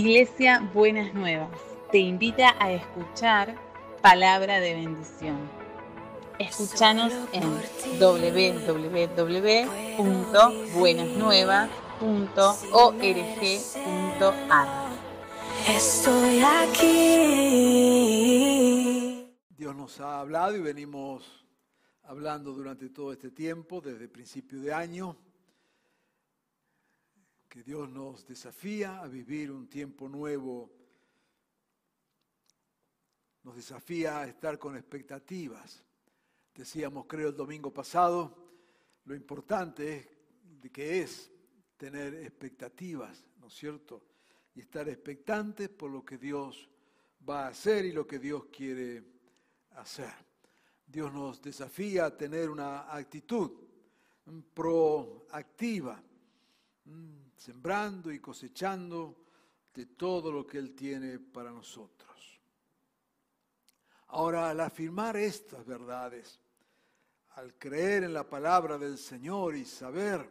Iglesia Buenas Nuevas te invita a escuchar palabra de bendición. Escúchanos en www.buenasnuevas.org.ar. Estoy aquí. Dios nos ha hablado y venimos hablando durante todo este tiempo, desde principio de año, que Dios nos desafía a vivir un tiempo nuevo, nos desafía a estar con expectativas. Decíamos, creo, el domingo pasado, lo importante es que es tener expectativas, ¿no es cierto? Y estar expectantes por lo que Dios va a hacer y lo que Dios quiere hacer. Dios nos desafía a tener una actitud proactiva, sembrando y cosechando de todo lo que Él tiene para nosotros. Ahora, al afirmar estas verdades, al creer en la palabra del Señor y saber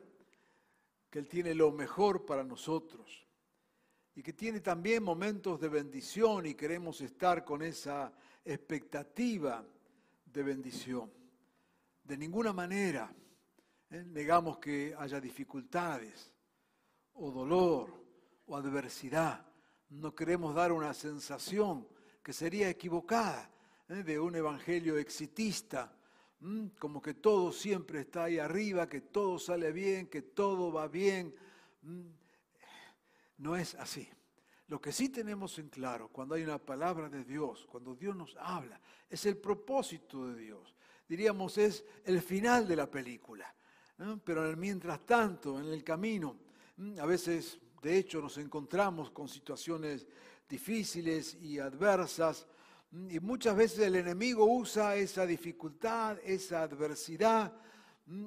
que Él tiene lo mejor para nosotros y que tiene también momentos de bendición y queremos estar con esa expectativa de bendición. De ninguna manera ¿eh? negamos que haya dificultades o dolor o adversidad. No queremos dar una sensación que sería equivocada ¿eh? de un evangelio exitista, como que todo siempre está ahí arriba, que todo sale bien, que todo va bien. No es así. Lo que sí tenemos en claro cuando hay una palabra de Dios, cuando Dios nos habla, es el propósito de Dios. Diríamos es el final de la película. Pero mientras tanto, en el camino, a veces, de hecho, nos encontramos con situaciones difíciles y adversas, y muchas veces el enemigo usa esa dificultad, esa adversidad,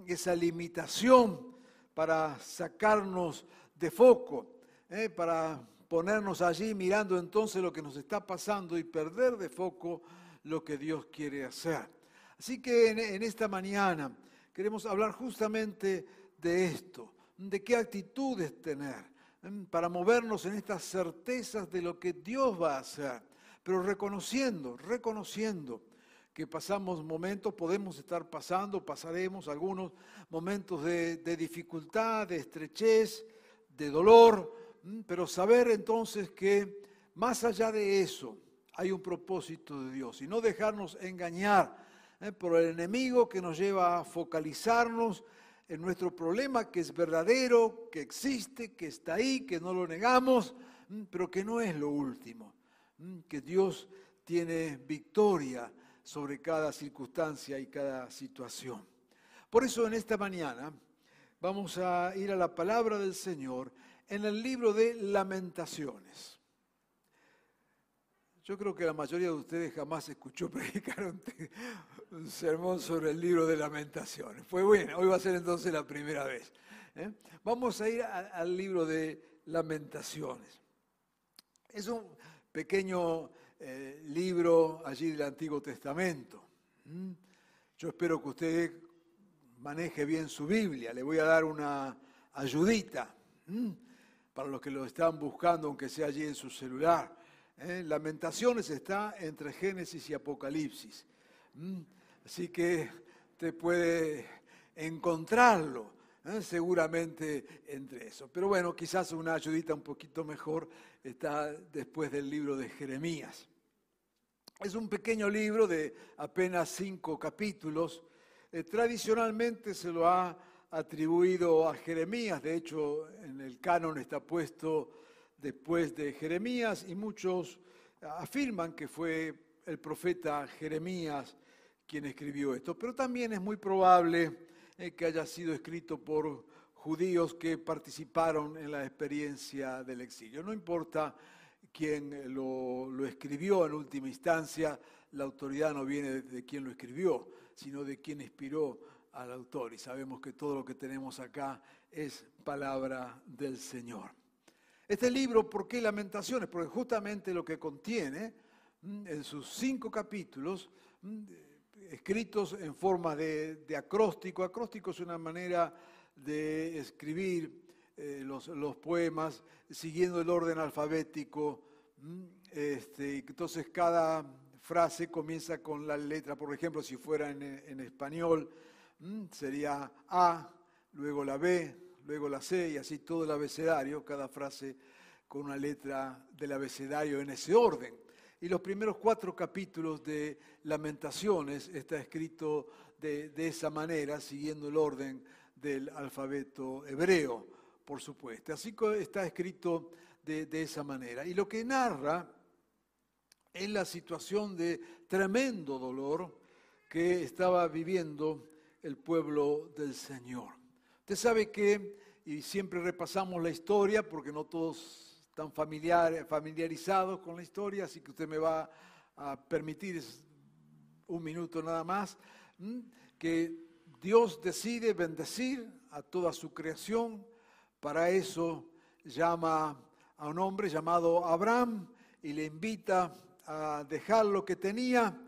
esa limitación para sacarnos de foco, ¿eh? para ponernos allí mirando entonces lo que nos está pasando y perder de foco lo que Dios quiere hacer. Así que en esta mañana queremos hablar justamente de esto de qué actitudes tener para movernos en estas certezas de lo que Dios va a hacer, pero reconociendo, reconociendo que pasamos momentos, podemos estar pasando, pasaremos algunos momentos de, de dificultad, de estrechez, de dolor, pero saber entonces que más allá de eso hay un propósito de Dios y no dejarnos engañar ¿eh? por el enemigo que nos lleva a focalizarnos en nuestro problema que es verdadero, que existe, que está ahí, que no lo negamos, mm, pero que no es lo último, mm, que Dios tiene victoria sobre cada circunstancia y cada situación. Por eso en esta mañana vamos a ir a la palabra del Señor en el libro de lamentaciones. Yo creo que la mayoría de ustedes jamás escuchó predicar un, sermón sobre el libro de lamentaciones. Fue bueno, hoy va a ser entonces la primera vez. ¿eh? Vamos a ir al libro de lamentaciones. Es un pequeño eh, libro allí del Antiguo Testamento. Yo espero que usted maneje bien su Biblia. Le voy a dar una ayudita para los que lo están buscando, aunque sea allí en su celular. ¿Eh? Lamentaciones está entre Génesis y Apocalipsis. Así que te puede encontrarlo ¿eh? seguramente entre eso. Pero bueno, quizás una ayudita un poquito mejor está después del libro de Jeremías. Es un pequeño libro de apenas cinco capítulos. Eh, tradicionalmente se lo ha atribuido a Jeremías, de hecho en el canon está puesto después de Jeremías y muchos afirman que fue el profeta Jeremías quien escribió esto, pero también es muy probable eh, que haya sido escrito por judíos que participaron en la experiencia del exilio. No importa quién lo, escribió en última instancia, la autoridad no viene de quien lo escribió, sino de quien inspiró al autor. Y sabemos que todo lo que tenemos acá es palabra del Señor. Este libro, ¿por qué Lamentaciones? Porque justamente lo que contiene mm, en sus cinco capítulos, mm, escritos en forma de, acróstico, acróstico es una manera de escribir eh, los, poemas siguiendo el orden alfabético. Este, entonces cada frase comienza con la letra, por ejemplo, si fuera en español, sería A, luego la B, luego la C y así todo el abecedario, cada frase con una letra del abecedario en ese orden. Y los primeros cuatro capítulos de Lamentaciones está escrito de, esa manera, siguiendo el orden del alfabeto hebreo, por supuesto. Así está escrito de esa manera. Y lo que narra es la situación de tremendo dolor que estaba viviendo el pueblo del Señor. Usted sabe que, y siempre repasamos la historia, porque no todos están familiar, familiarizados con la historia, así que usted me va a permitir un minuto nada más, que Dios decide bendecir a toda su creación, para eso llama a un hombre llamado Abraham y le invita a dejar lo que tenía.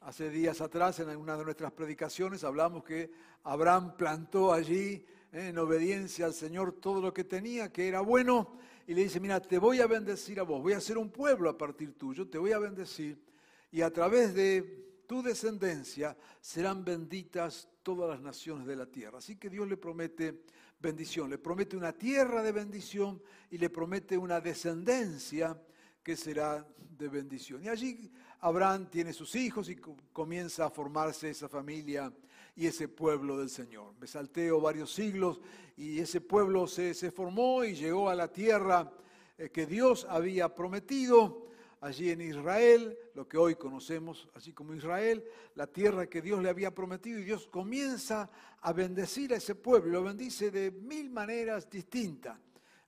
Hace días atrás, en una de nuestras predicaciones, hablamos que Abraham plantó allí, en obediencia al Señor, todo lo que tenía, que era bueno, y le dice, mira, te voy a bendecir a vos, voy a ser un pueblo a partir tuyo, te voy a bendecir y a través de tu descendencia serán benditas todas las naciones de la tierra. Así que Dios le promete bendición, le promete una tierra de bendición y le promete una descendencia que será de bendición. Y allí Abraham tiene sus hijos y comienza a formarse esa familia y ese pueblo del Señor. Me salteo varios siglos y ese pueblo se, formó y llegó a la tierra eh, que Dios había prometido allí en Israel, lo que hoy conocemos así como Israel, la tierra que Dios le había prometido y Dios comienza a bendecir a ese pueblo, lo bendice de mil maneras distintas.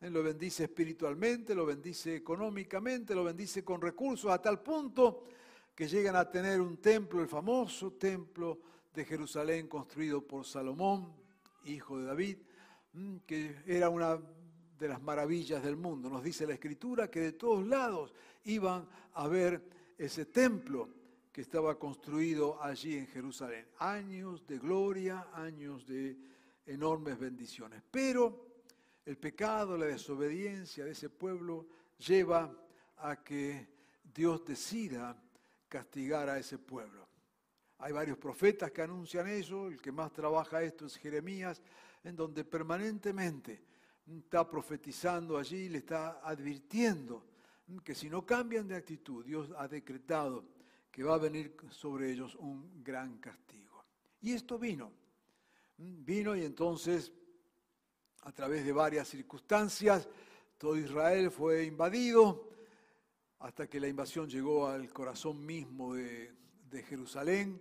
Lo bendice espiritualmente, lo bendice económicamente, lo bendice con recursos, a tal punto que llegan a tener un templo, el famoso templo de Jerusalén construido por Salomón, hijo de David, mm, que era una de las maravillas del mundo. Nos dice la escritura que de todos lados iban a ver ese templo que estaba construido allí en Jerusalén. Años de gloria, años de enormes bendiciones. Pero el pecado, la desobediencia de ese pueblo lleva a que Dios decida castigar a ese pueblo. Hay varios profetas que anuncian eso, el que más trabaja esto es Jeremías, en donde permanentemente está profetizando allí, le está advirtiendo que si no cambian de actitud, Dios ha decretado que va a venir sobre ellos un gran castigo. Y esto vino, vino y entonces a través de varias circunstancias, todo Israel fue invadido hasta que la invasión llegó al corazón mismo de, Jerusalén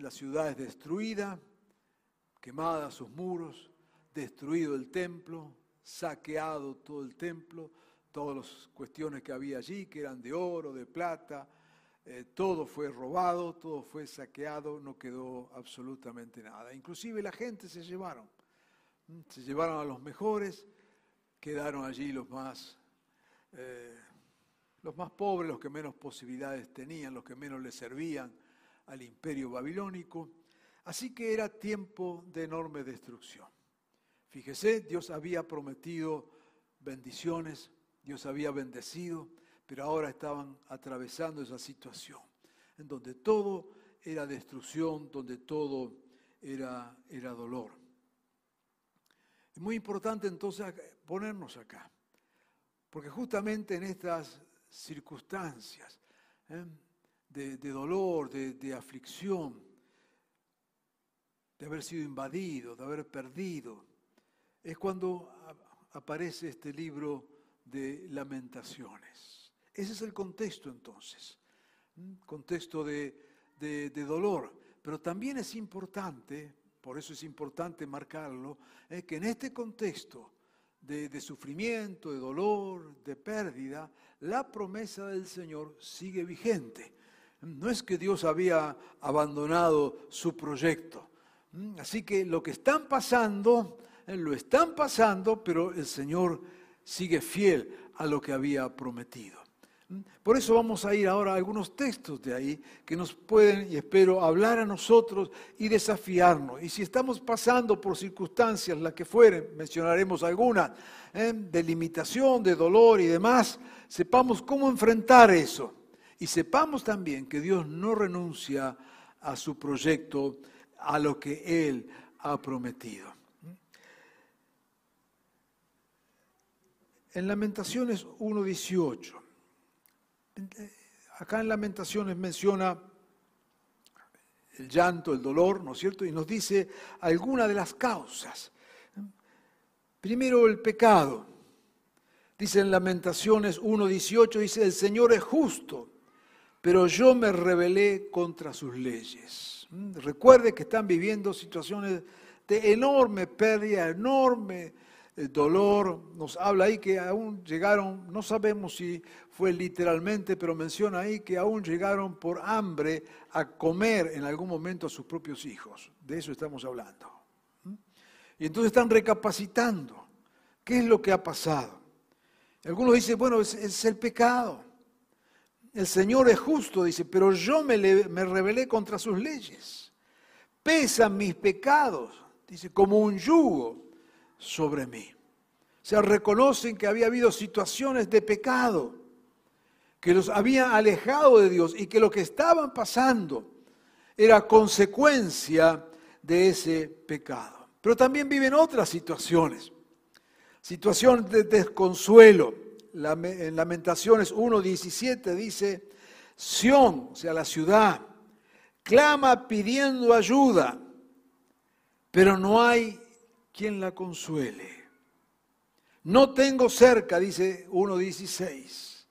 la ciudad es destruida, quemada sus muros, destruido el templo, saqueado todo el templo, todas las cuestiones que había allí, que eran de oro, de plata, eh, todo fue robado, todo fue saqueado, no quedó absolutamente nada. Inclusive la gente se llevaron, se llevaron a los mejores, quedaron allí los más, eh, los más pobres, los que menos posibilidades tenían, los que menos les servían al imperio babilónico. Así que era tiempo de enorme destrucción. Fíjese, Dios había prometido bendiciones, Dios había bendecido, pero ahora estaban atravesando esa situación en donde todo era destrucción, donde todo era, era dolor. Es muy importante entonces ponernos acá, porque justamente en estas circunstancias, ¿eh? de, dolor, de, aflicción, de haber sido invadido, de haber perdido. Es cuando aparece este libro de lamentaciones. Ese es el contexto entonces, contexto de, dolor. Pero también es importante, por eso es importante marcarlo, que en este contexto de, sufrimiento, de dolor, de pérdida, la promesa del Señor sigue vigente. No es que Dios había abandonado su proyecto. Mm, así que lo que están pasando, eh, lo están pasando, pero el Señor sigue fiel a lo que había prometido. Por eso vamos a ir ahora a algunos textos de ahí que nos pueden, y espero, hablar a nosotros y desafiarnos. Y si estamos pasando por circunstancias, las que fueren, mencionaremos algunas, ¿eh? de limitación, de dolor y demás, sepamos cómo enfrentar eso. Y sepamos también que Dios no renuncia a su proyecto, a lo que Él ha prometido. En Lamentaciones 1.18, acá en Lamentaciones menciona el llanto, el dolor, ¿no es cierto? Y nos dice alguna de las causas. Primero el pecado. Dice en Lamentaciones 1.18, dice, el Señor es justo, pero yo me rebelé contra sus leyes. Recuerde que están viviendo situaciones de enorme pérdida, enorme el dolor, nos habla ahí que aún llegaron, no sabemos si fue literalmente, pero menciona ahí que aún llegaron por hambre a comer en algún momento a sus propios hijos. De eso estamos hablando. Y entonces están recapacitando. ¿Qué es lo que ha pasado? Algunos dicen, bueno, es, el pecado. El Señor es justo, dice, pero yo me, me rebelé contra sus leyes. Pesan mis pecados, dice, como un yugo sobre mí. Se reconocen que había habido situaciones de pecado, que los habían alejado de Dios y que lo que estaban pasando era consecuencia de ese pecado. Pero también viven otras situaciones, situaciones de desconsuelo. En Lamentaciones 1.17 dice, Sión, o sea, la ciudad, clama pidiendo ayuda, pero no hay quien la consuele. No tengo cerca, dice 1.16,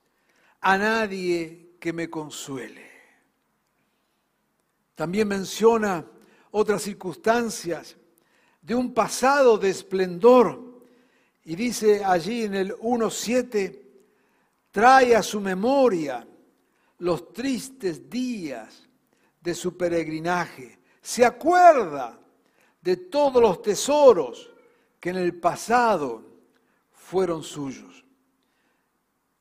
a nadie que me consuele. También menciona otras circunstancias de un pasado de esplendor y dice allí en el 1.7, trae a su memoria los tristes días de su peregrinaje. Se acuerda de todos los tesoros que en el pasado fueron suyos.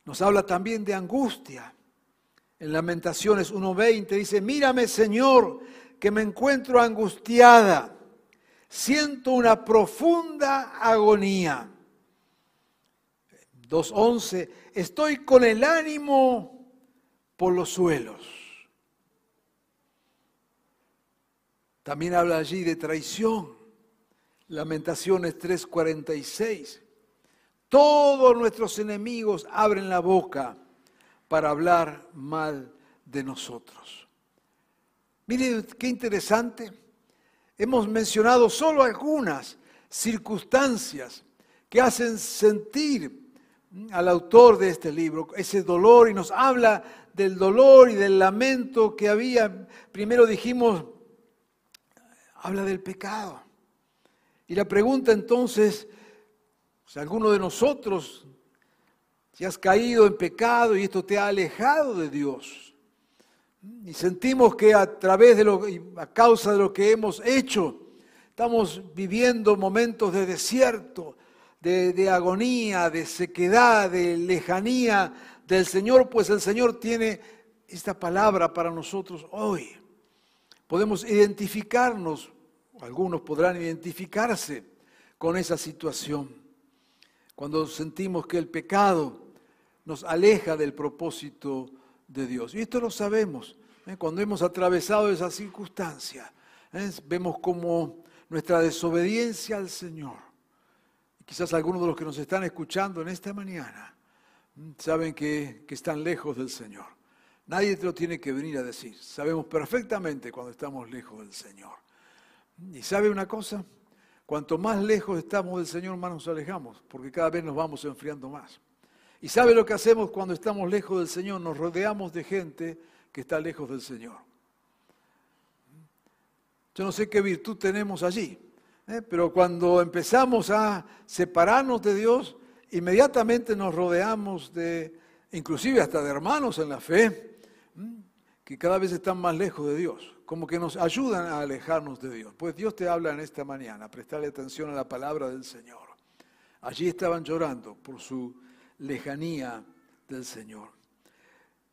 Nos habla también de angustia. En Lamentaciones 1.20 dice, mírame Señor, que me encuentro angustiada, siento una profunda agonía. 2.11, estoy con el ánimo por los suelos. También habla allí de traición. Lamentaciones 3:46. Todos nuestros enemigos abren la boca para hablar mal de nosotros. Mire qué interesante. Hemos mencionado solo algunas circunstancias que hacen sentir al autor de este libro ese dolor y nos habla del dolor y del lamento que había. Primero dijimos habla del pecado. Y la pregunta entonces, si alguno de nosotros, si has caído en pecado y esto te ha alejado de Dios, y sentimos que a través de lo, a causa de lo que hemos hecho, estamos viviendo momentos de desierto, de, de agonía, de sequedad, de lejanía del Señor, pues el Señor tiene esta palabra para nosotros hoy. Podemos identificarnos algunos podrán identificarse con esa situación. Cuando sentimos que el pecado nos aleja del propósito de Dios. Y esto lo sabemos. ¿eh? Cuando hemos atravesado esa circunstancia, ¿eh? vemos como nuestra desobediencia al Señor. Quizás algunos de los que nos están escuchando en esta mañana saben que, que están lejos del Señor. Nadie te lo tiene que venir a decir. Sabemos perfectamente cuando estamos lejos del Señor. Y sabe una cosa, cuanto más lejos estamos del Señor, más nos alejamos, porque cada vez nos vamos enfriando más. Y sabe lo que hacemos cuando estamos lejos del Señor, nos rodeamos de gente que está lejos del Señor. Yo no sé qué virtud tenemos allí, ¿eh? pero cuando empezamos a separarnos de Dios, inmediatamente nos rodeamos de, inclusive hasta de hermanos en la fe, que cada vez están más lejos de Dios como que nos ayudan a alejarnos de Dios. Pues Dios te habla en esta mañana, prestarle atención a la palabra del Señor. Allí estaban llorando por su lejanía del Señor.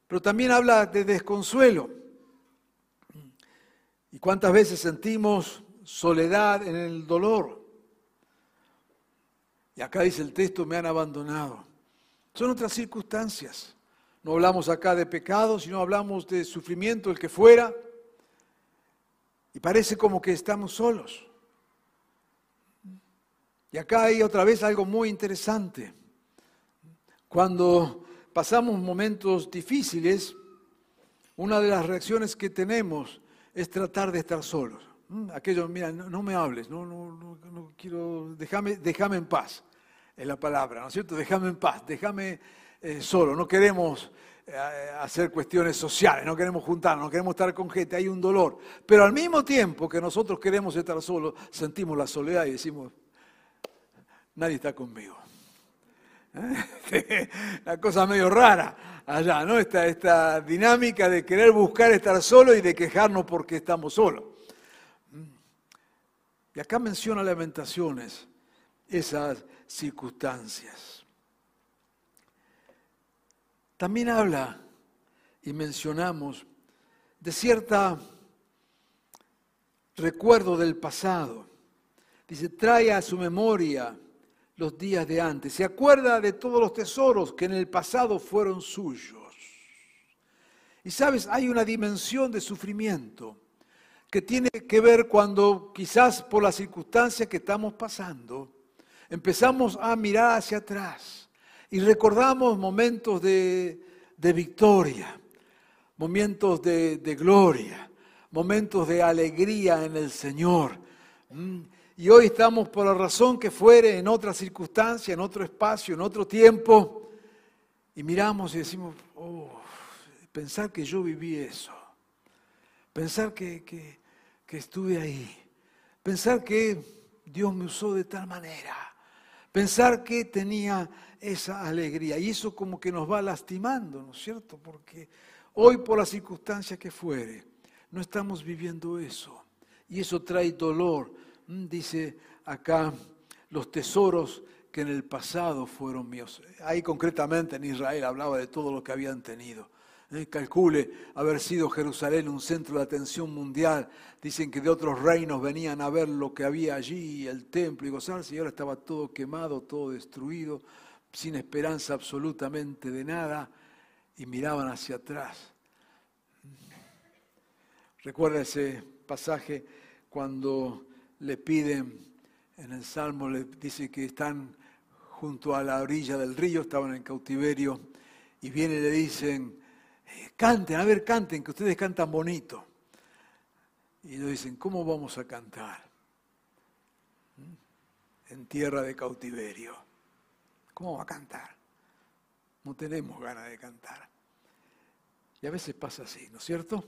pero también habla de desconsuelo. ¿Y cuántas veces sentimos soledad en el dolor? Y acá dice el texto, me han abandonado. Son otras circunstancias. No hablamos acá de pecado, sino hablamos de sufrimiento, el que fuera. Y parece como que estamos solos. Y acá hay otra vez algo muy interesante. Cuando pasamos momentos difíciles, una de las reacciones que tenemos es tratar de estar solos. Mm, aquello, mira, no, me hables, no, no, no, quiero, déjame, déjame en paz, es la palabra, ¿no es cierto? Déjame en paz, déjame eh, solo, no queremos eh, hacer cuestiones sociales, no queremos juntarnos, no queremos estar con gente, hay un dolor. Pero al mismo tiempo que nosotros queremos estar solos, sentimos la soledad y decimos, nadie está conmigo. ¿Eh? La cosa medio rara allá, ¿no? Esta, esta dinámica de querer buscar estar solo y de quejarnos porque estamos solos. Y acá menciona Lamentaciones esas circunstancias. También habla y mencionamos de cierta recuerdo del pasado. Dice, trae a su memoria los días de antes. Se acuerda de todos los tesoros que en el pasado fueron suyos. Y sabes, hay una dimensión de sufrimiento que tiene que ver cuando quizás por las circunstancias que estamos pasando, empezamos a mirar hacia atrás y recordamos momentos de, victoria, momentos de, gloria, momentos de alegría en el Señor. Mm. Y hoy estamos por la razón que fuere en otra circunstancia, en otro espacio, en otro tiempo, y miramos y decimos, oh, pensar que yo viví eso, pensar que, que estuve ahí. Pensar que Dios me usó de tal manera. Pensar que tenía esa alegría. Y eso como que nos va lastimando, ¿no es cierto? Porque hoy por la circunstancia que fuere, no estamos viviendo eso. Y eso trae dolor. Mm, dice acá, los tesoros que en el pasado fueron míos. Ahí concretamente en Israel hablaba de todo lo que habían tenido. Eh, calcule haber sido Jerusalén un centro de atención mundial. Dicen que de otros reinos venían a ver lo que había allí, el templo y gozarse, y ahora estaba todo quemado, todo destruido, sin esperanza absolutamente de nada, y miraban hacia atrás. Recuerda ese pasaje cuando le piden, en el Salmo le dice que están junto a la orilla del río, estaban en cautiverio, y vienen y le dicen, canten, a ver, canten, que ustedes cantan bonito. Y ellos dicen, ¿cómo vamos a cantar? ¿Mm? En tierra de cautiverio. ¿Cómo va a cantar? No tenemos ganas de cantar. Y a veces pasa así, ¿no es cierto?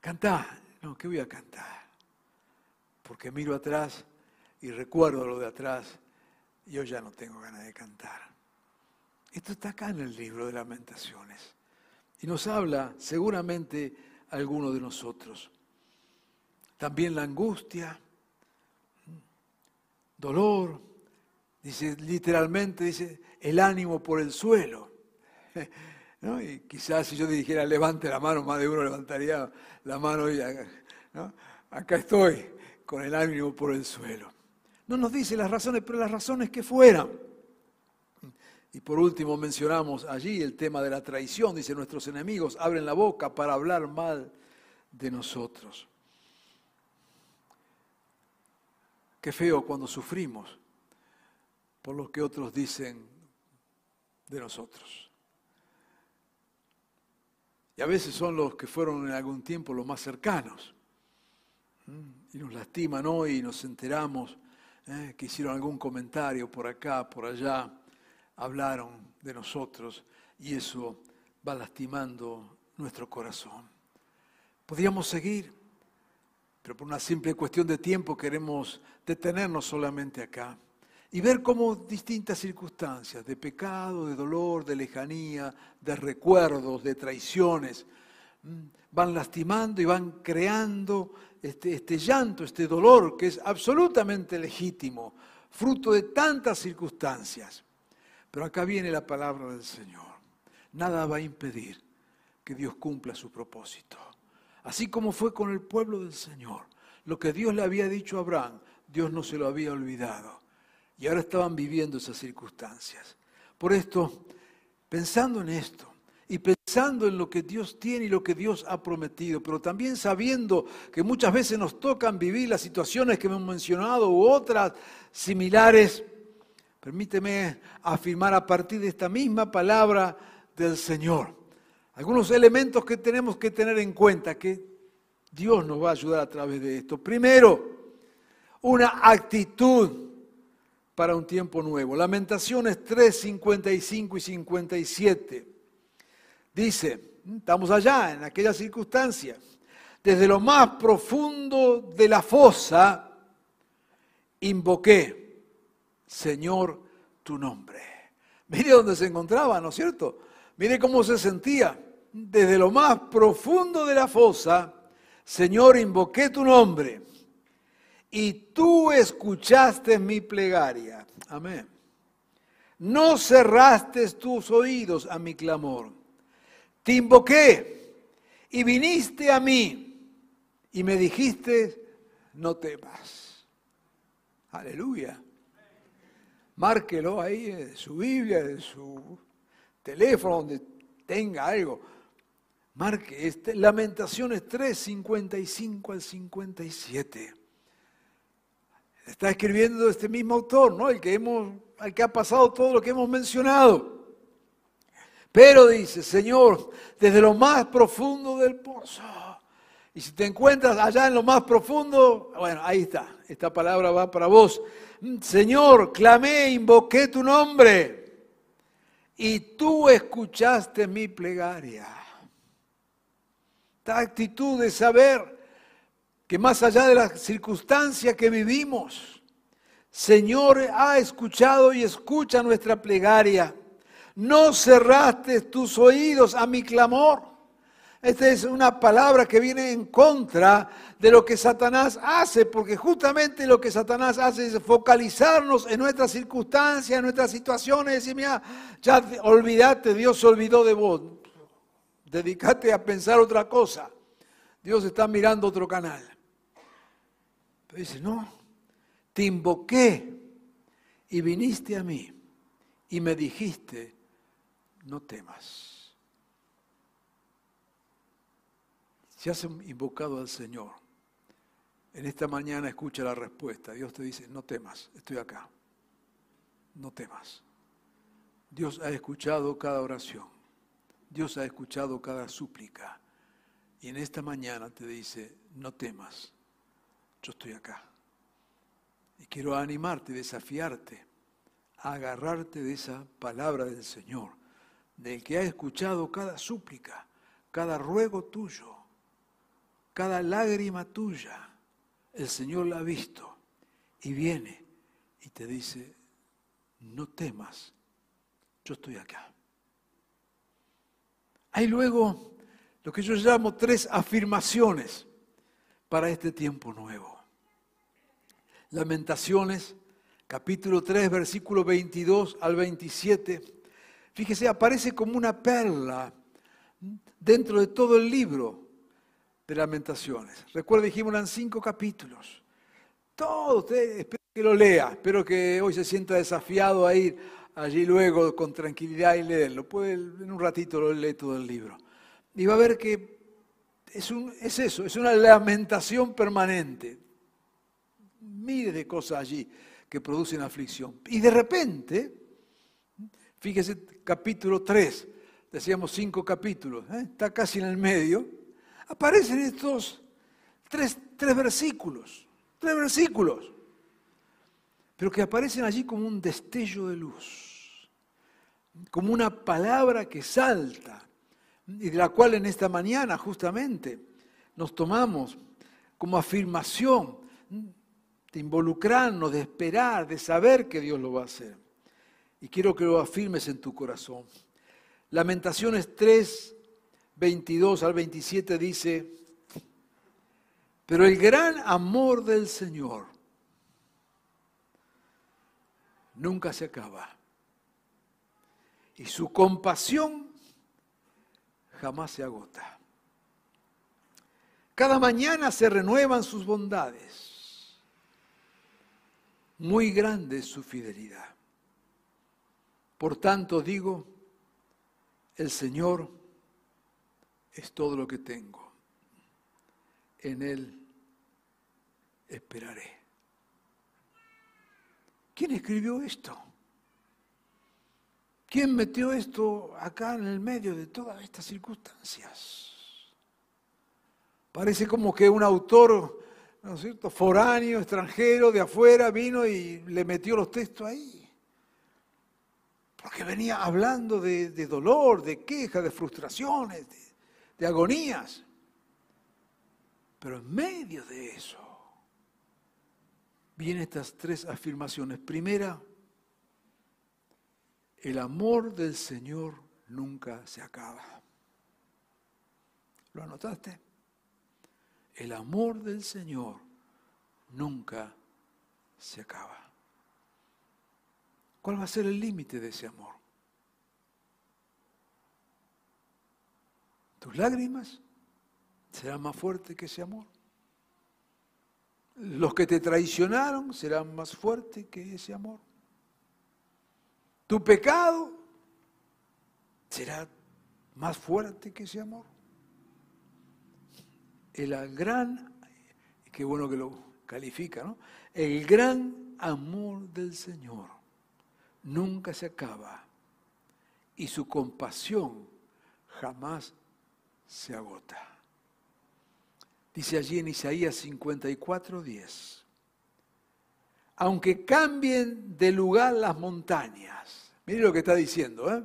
Cantá. No, ¿qué voy a cantar? Porque miro atrás y recuerdo lo de atrás y yo ya no tengo ganas de cantar. Esto está acá en el libro de lamentaciones. Y nos habla seguramente alguno de nosotros. También la angustia, dolor, dice literalmente, dice el ánimo por el suelo. Y quizás si yo dijera levante la mano, más de uno levantaría la mano y acá estoy con el ánimo por el suelo. No nos dice las razones, pero las razones que fueran. Y por último mencionamos allí el tema de la traición. Dice, nuestros enemigos abren la boca para hablar mal de nosotros. Qué feo cuando sufrimos por lo que otros dicen de nosotros. Y a veces son los que fueron en algún tiempo los más cercanos. Y nos lastiman hoy y nos enteramos ¿eh? que hicieron algún comentario por acá, por allá hablaron de nosotros y eso va lastimando nuestro corazón. Podríamos seguir, pero por una simple cuestión de tiempo queremos detenernos solamente acá y ver cómo distintas circunstancias de pecado, de dolor, de lejanía, de recuerdos, de traiciones, mm, van lastimando y van creando este, este llanto, este dolor que es absolutamente legítimo, fruto de tantas circunstancias. Pero acá viene la palabra del Señor. Nada va a impedir que Dios cumpla su propósito. Así como fue con el pueblo del Señor. Lo que Dios le había dicho a Abraham, Dios no se lo había olvidado. Y ahora estaban viviendo esas circunstancias. Por esto, pensando en esto y pensando en lo que Dios tiene y lo que Dios ha prometido, pero también sabiendo que muchas veces nos tocan vivir las situaciones que hemos mencionado u otras similares, permíteme afirmar a partir de esta misma palabra del Señor algunos elementos que tenemos que tener en cuenta, que Dios nos va a ayudar a través de esto. Primero, una actitud para un tiempo nuevo. Lamentaciones 3, 55 y 57. Dice, estamos allá, en aquella circunstancia, desde lo más profundo de la fosa, invoqué, Señor, tu nombre. Mire dónde se encontraba, ¿no es cierto? Mire cómo se sentía desde lo más profundo de la fosa, Señor, invoqué tu nombre y tú escuchaste mi plegaria. Amén. No cerraste tus oídos a mi clamor. Te invoqué y viniste a mí y me dijiste, no temas. Aleluya. Márquelo ahí en su Biblia, en su teléfono, donde tenga algo Marque este, Lamentaciones 3, 55 al 57. Está escribiendo este mismo autor, ¿no? El que, hemos, el que ha pasado todo lo que hemos mencionado. Pero dice, Señor, desde lo más profundo del pozo. Y si te encuentras allá en lo más profundo, bueno, ahí está. Esta palabra va para vos. Señor, clamé, invoqué tu nombre. Y tú escuchaste mi plegaria esta actitud de saber que más allá de las circunstancias que vivimos, Señor ha escuchado y escucha nuestra plegaria. No cerraste tus oídos a mi clamor. Esta es una palabra que viene en contra de lo que Satanás hace, porque justamente lo que Satanás hace es focalizarnos en nuestras circunstancias, en nuestras situaciones, y mira, ya olvídate, Dios se olvidó de vos dedícate a pensar otra cosa. Dios está mirando otro canal. Dice, no, te invoqué y viniste a mí y me dijiste, no temas. Si has invocado al Señor, en esta mañana escucha la respuesta. Dios te dice, no temas, estoy acá. No temas. Dios ha escuchado cada oración. Dios ha escuchado cada súplica. Y en esta mañana te dice, no temas, yo estoy acá. Y quiero animarte, desafiarte, a agarrarte de esa palabra del Señor, del que ha escuchado cada súplica, cada ruego tuyo, cada lágrima tuya. El Señor la ha visto y viene y te dice, no temas, yo estoy acá. Hay luego lo que yo llamo tres afirmaciones para este tiempo nuevo. Lamentaciones, capítulo 3, versículo 22 al 27. Fíjese, aparece como una perla dentro de todo el libro de lamentaciones. Recuerda, dijimos, eran cinco capítulos. Todo, usted espero que lo lea, espero que hoy se sienta desafiado a ir allí luego con tranquilidad y leerlo. Puede, en un ratito lo lee todo el libro. Y va a ver que es, eso, es una lamentación permanente. Miles de cosas allí que producen aflicción. Y de repente, fíjese, capítulo 3, decíamos cinco capítulos, ¿eh? está casi en el medio, aparecen estos tres, tres versículos, tres versículos, pero que aparecen allí como un destello de luz como una palabra que salta y de la cual en esta mañana justamente nos tomamos como afirmación de involucrarnos, de esperar, de saber que Dios lo va a hacer. Y quiero que lo afirmes en tu corazón. Lamentaciones 3, 22 al 27 dice, pero el gran amor del Señor nunca se acaba y su compasión jamás se agota. Cada mañana se renuevan sus bondades. Muy grande es su fidelidad. Por tanto digo, el Señor es todo lo que tengo. En Él esperaré. ¿Quién escribió esto? ¿Quién metió esto acá en el medio de todas estas circunstancias? Parece como que un autor, ¿no es cierto?, foráneo, extranjero, de afuera, vino y le metió los textos ahí. Porque venía hablando de, dolor, de quejas, de frustraciones, de, de agonías. Pero en medio de eso, vienen estas tres afirmaciones. Primera, el amor del Señor nunca se acaba. ¿Lo anotaste? El amor del Señor nunca se acaba. ¿Cuál va a ser el límite de ese amor? ¿Tus lágrimas serán más fuertes que ese amor? ¿Los que te traicionaron serán más fuertes que ese amor? Tu pecado será más fuerte que ese amor. El gran, qué bueno que lo califica, ¿no? El gran amor del Señor nunca se acaba y su compasión jamás se agota. Dice allí en Isaías 54, 10 aunque cambien de lugar las montañas. Mire lo que está diciendo, ¿eh?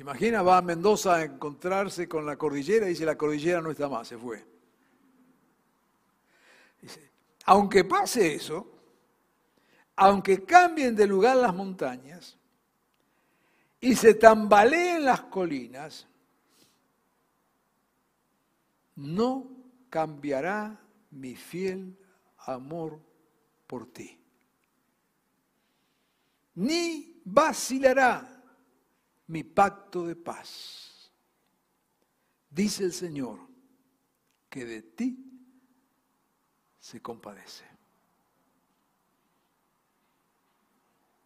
Imagina, va a Mendoza a encontrarse con la cordillera y dice, la cordillera no está más, se fue. Dice, aunque pase eso, aunque cambien de lugar las montañas y se tambaleen las colinas, no cambiará mi fiel amor por ti. Ni vacilará mi pacto de paz. Dice el Señor que de ti se compadece.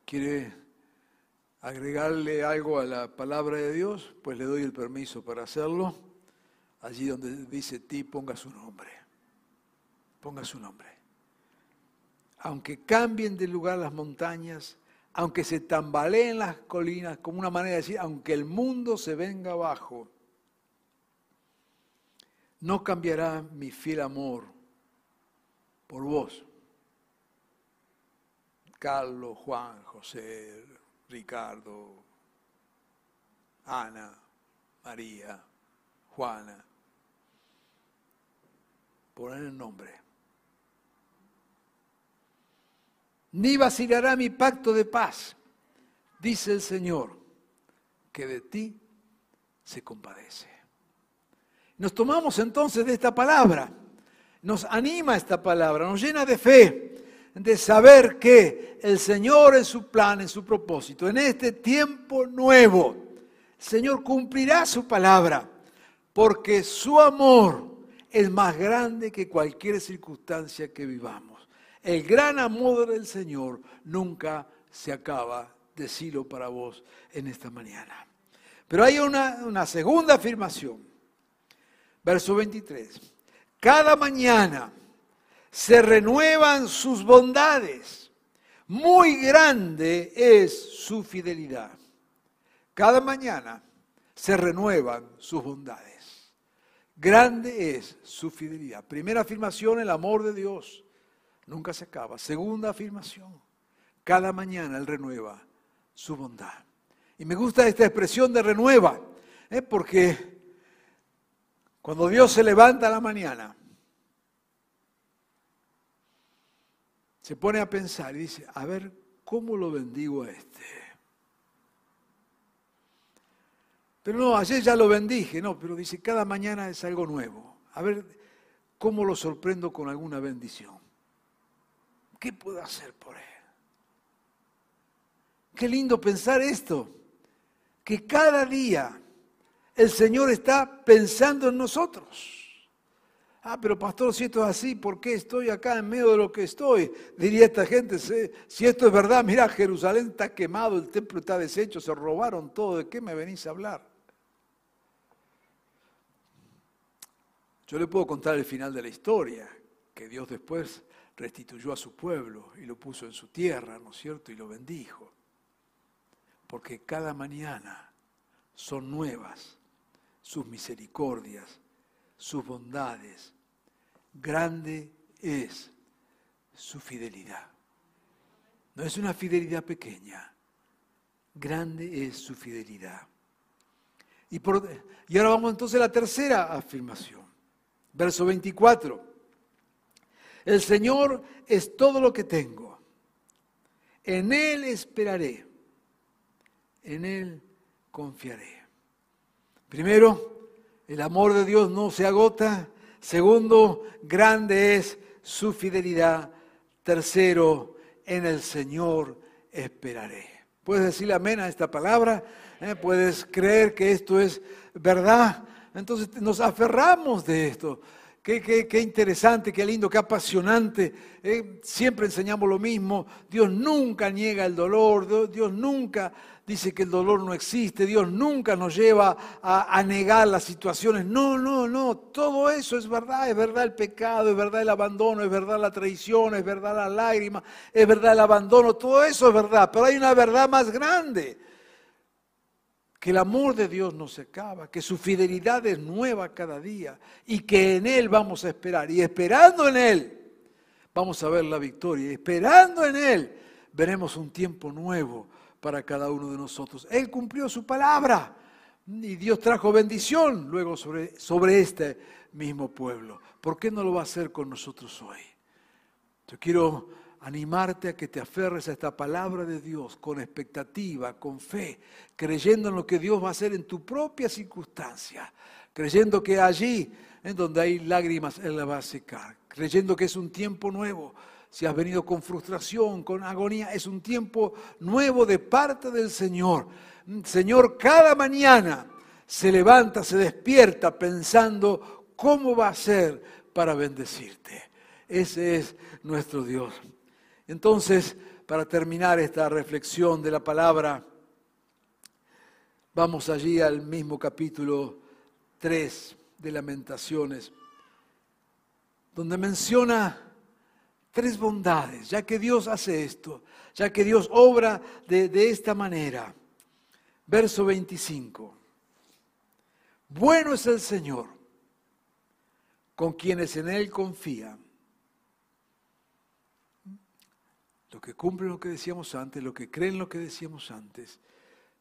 ¿Quiere agregarle algo a la palabra de Dios? Pues le doy el permiso para hacerlo. Allí donde dice ti, ponga su nombre. Ponga su nombre aunque cambien de lugar las montañas, aunque se tambaleen las colinas, como una manera de decir, aunque el mundo se venga abajo, no cambiará mi fiel amor por vos. Carlos, Juan, José, Ricardo, Ana, María, Juana, poner el nombre. Ni vacilará mi pacto de paz, dice el Señor, que de ti se compadece. Nos tomamos entonces de esta palabra, nos anima esta palabra, nos llena de fe, de saber que el Señor en su plan, en su propósito, en este tiempo nuevo, el Señor cumplirá su palabra, porque su amor es más grande que cualquier circunstancia que vivamos. El gran amor del Señor nunca se acaba, decirlo para vos en esta mañana. Pero hay una, una segunda afirmación. Verso 23. Cada mañana se renuevan sus bondades. Muy grande es su fidelidad. Cada mañana se renuevan sus bondades. Grande es su fidelidad. Primera afirmación, el amor de Dios nunca se acaba. Segunda afirmación, cada mañana Él renueva su bondad. Y me gusta esta expresión de renueva, ¿eh? porque cuando Dios se levanta a la mañana, se pone a pensar y dice, a ver, ¿cómo lo bendigo a este? Pero no, ayer ya lo bendije, no, pero dice, cada mañana es algo nuevo. A ver, ¿cómo lo sorprendo con alguna bendición? ¿Qué puedo hacer por él? Qué lindo pensar esto, que cada día el Señor está pensando en nosotros. Ah, pero pastor, si esto es así, ¿por qué estoy acá en medio de lo que estoy? Diría esta gente, si esto es verdad, mira, Jerusalén está quemado, el templo está deshecho, se robaron todo, ¿de qué me venís a hablar? Yo le puedo contar el final de la historia, que Dios después restituyó a su pueblo y lo puso en su tierra, ¿no es cierto? Y lo bendijo. Porque cada mañana son nuevas sus misericordias, sus bondades, grande es su fidelidad. No es una fidelidad pequeña, grande es su fidelidad. Y, y ahora vamos entonces a la tercera afirmación, verso 24. El Señor es todo lo que tengo, en Él esperaré, en Él confiaré. Primero, el amor de Dios no se agota, Segundo, grande es su fidelidad. Tercero, en el Señor esperaré. ¿Puedes decirle amén a esta palabra? ¿Eh? ¿Puedes creer que esto es verdad? Entonces nos aferramos de esto. Qué, interesante, qué lindo, qué apasionante. ¿eh? Siempre enseñamos lo mismo. Dios nunca niega el dolor, Dios nunca dice que el dolor no existe, Dios nunca nos lleva a, negar las situaciones. No, no, no, todo eso es verdad, es verdad el pecado, es verdad el abandono, es verdad la traición, es verdad la lágrima, es verdad el abandono, todo eso es verdad, pero hay una verdad más grande, que el amor de Dios no se acaba, que su fidelidad es nueva cada día y que en Él vamos a esperar y esperando en Él vamos a ver la victoria, y esperando en Él veremos un tiempo nuevo para cada uno de nosotros. Él cumplió su palabra y Dios trajo bendición luego sobre, sobre este mismo pueblo. ¿Por qué no lo va a hacer con nosotros hoy? Yo quiero animarte a que te aferres a esta palabra de Dios con expectativa, con fe, creyendo en lo que Dios va a hacer en tu propia circunstancia, creyendo que allí, en donde hay lágrimas, Él la va a secar, creyendo que es un tiempo nuevo, si has venido con frustración, con agonía, es un tiempo nuevo de parte del Señor. Señor, cada mañana se levanta, se despierta pensando cómo va a ser para bendecirte. Ese es nuestro Dios. Entonces, para terminar esta reflexión de la palabra, vamos allí al mismo capítulo 3 de Lamentaciones, donde menciona tres bondades, ya que Dios hace esto, ya que Dios obra de, esta manera. Verso 25. Bueno es el Señor con quienes en Él confían. Lo que cumplen lo que decíamos antes, lo que creen lo que decíamos antes,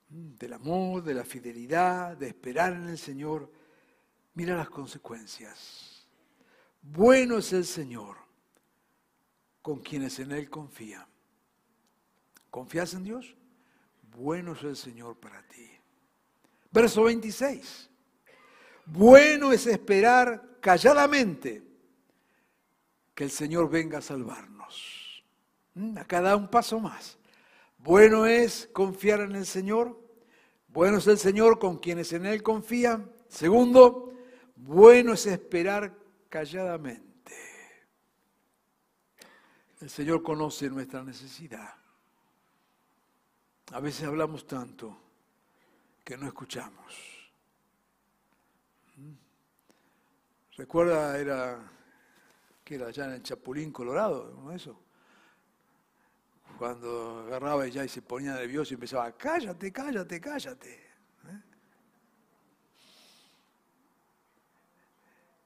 del amor, de la fidelidad, de esperar en el Señor, mira las consecuencias. Bueno es el Señor con quienes en Él confían. ¿Confías en Dios? Bueno es el Señor para ti. Verso 26. Bueno es esperar calladamente que el Señor venga a salvarnos. Mm, acá da un paso más. Bueno es confiar en el Señor. Bueno es el Señor con quienes en Él confían. Segundo, bueno es esperar calladamente. El Señor conoce nuestra necesidad. A veces hablamos tanto que no escuchamos. ¿Mm? Recuerda, era que era allá en el Chapulín Colorado, ¿no eso? Cuando agarraba ya y se ponía nervioso y empezaba, cállate, cállate, cállate. ¿eh?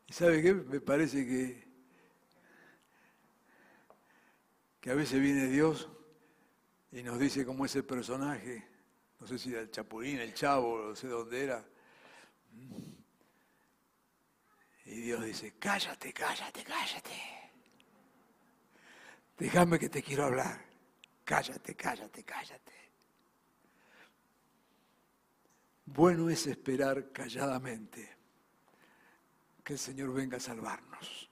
¿Y sabe qué? Me parece que que a veces viene Dios y nos dice cómo es el personaje, no sé si era el Chapulín, el Chavo, no sé dónde era. Y Dios dice, cállate, cállate, cállate. Déjame que te quiero hablar. Cállate, cállate, cállate. Bueno es esperar calladamente que el Señor venga a salvarnos.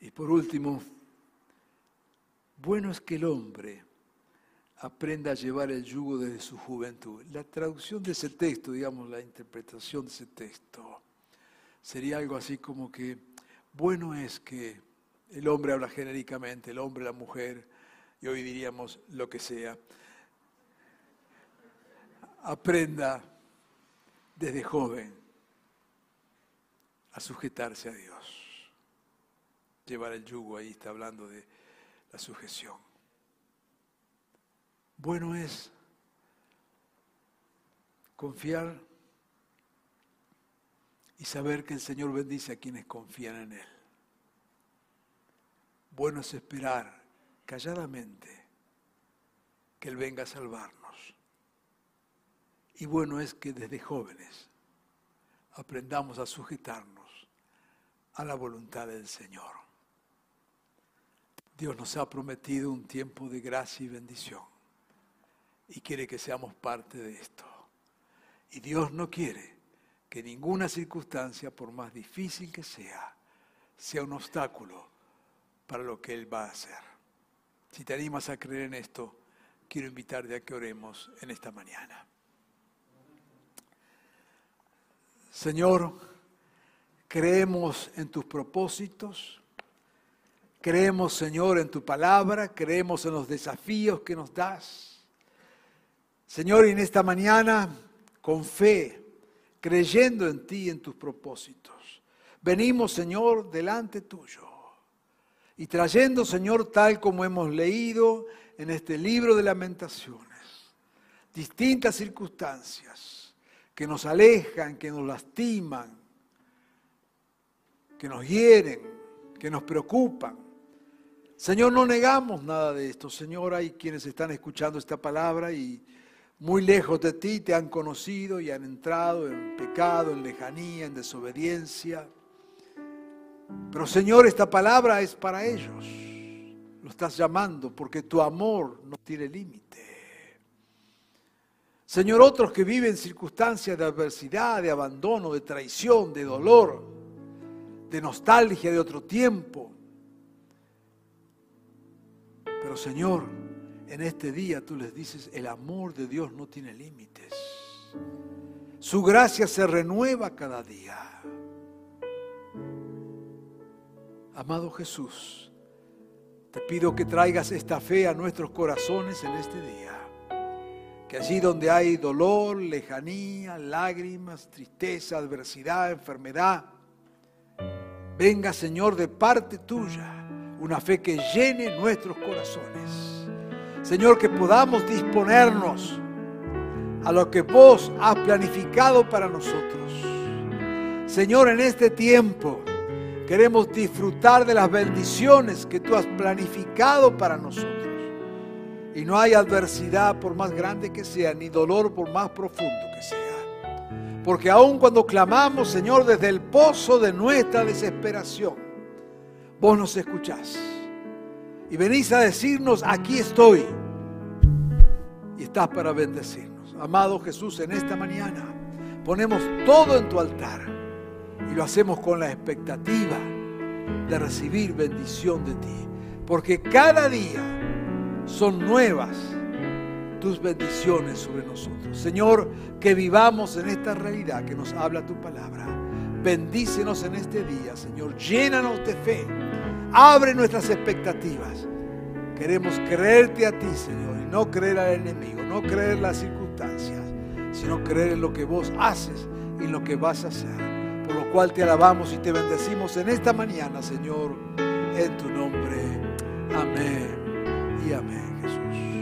Y por último, bueno es que el hombre aprenda a llevar el yugo desde su juventud. La traducción de ese texto, digamos, la interpretación de ese texto, sería algo así como que, bueno es que el hombre habla genéricamente, el hombre, la mujer, y hoy diríamos lo que sea, aprenda desde joven a sujetarse a Dios. Llevar el yugo, ahí está hablando de la sujeción. Bueno es confiar y saber que el Señor bendice a quienes confían en Él. Bueno es esperar calladamente que Él venga a salvarnos. Y bueno es que desde jóvenes aprendamos a sujetarnos a la voluntad del Señor. Dios nos ha prometido un tiempo de gracia y bendición y quiere que seamos parte de esto. Y Dios no quiere que ninguna circunstancia, por más difícil que sea, sea un obstáculo para lo que Él va a hacer. Si te animas a creer en esto, quiero invitarte a que oremos en esta mañana. Señor, creemos en tus propósitos, creemos, Señor, en tu palabra, creemos en los desafíos que nos das. Señor, en esta mañana, con fe, creyendo en ti y en tus propósitos, venimos, Señor, delante tuyo y trayendo, Señor, tal como hemos leído en este libro de lamentaciones, distintas circunstancias que nos alejan, que nos lastiman, que nos hieren, que nos preocupan. Señor, no negamos nada de esto. Señor, hay quienes están escuchando esta palabra y muy lejos de ti te han conocido y han entrado en pecado, en lejanía, en desobediencia. Pero Señor, esta palabra es para ellos. Lo estás llamando porque tu amor no tiene límite. Señor, otros que viven circunstancias de adversidad, de abandono, de traición, de dolor, de nostalgia de otro tiempo. Pero Señor, en este día tú les dices, el amor de Dios no tiene límites. Su gracia se renueva cada día. Amado Jesús, te pido que traigas esta fe a nuestros corazones en este día. Que allí donde hay dolor, lejanía, lágrimas, tristeza, adversidad, enfermedad, venga Señor de parte tuya una fe que llene nuestros corazones. Señor, que podamos disponernos a lo que vos has planificado para nosotros. Señor, en este tiempo queremos disfrutar de las bendiciones que tú has planificado para nosotros. Y no hay adversidad por más grande que sea, ni dolor por más profundo que sea. Porque aun cuando clamamos, Señor, desde el pozo de nuestra desesperación, vos nos escuchás. Y venís a decirnos, aquí estoy. Y estás para bendecirnos. Amado Jesús, en esta mañana ponemos todo en tu altar. Y lo hacemos con la expectativa de recibir bendición de ti. Porque cada día son nuevas tus bendiciones sobre nosotros. Señor, que vivamos en esta realidad que nos habla tu palabra. Bendícenos en este día, Señor. Llénanos de fe. Abre nuestras expectativas. Queremos creerte a ti, Señor, y no creer al enemigo, no creer las circunstancias, sino creer en lo que vos haces y en lo que vas a hacer. Por lo cual te alabamos y te bendecimos en esta mañana, Señor, en tu nombre. Amén y amén, Jesús.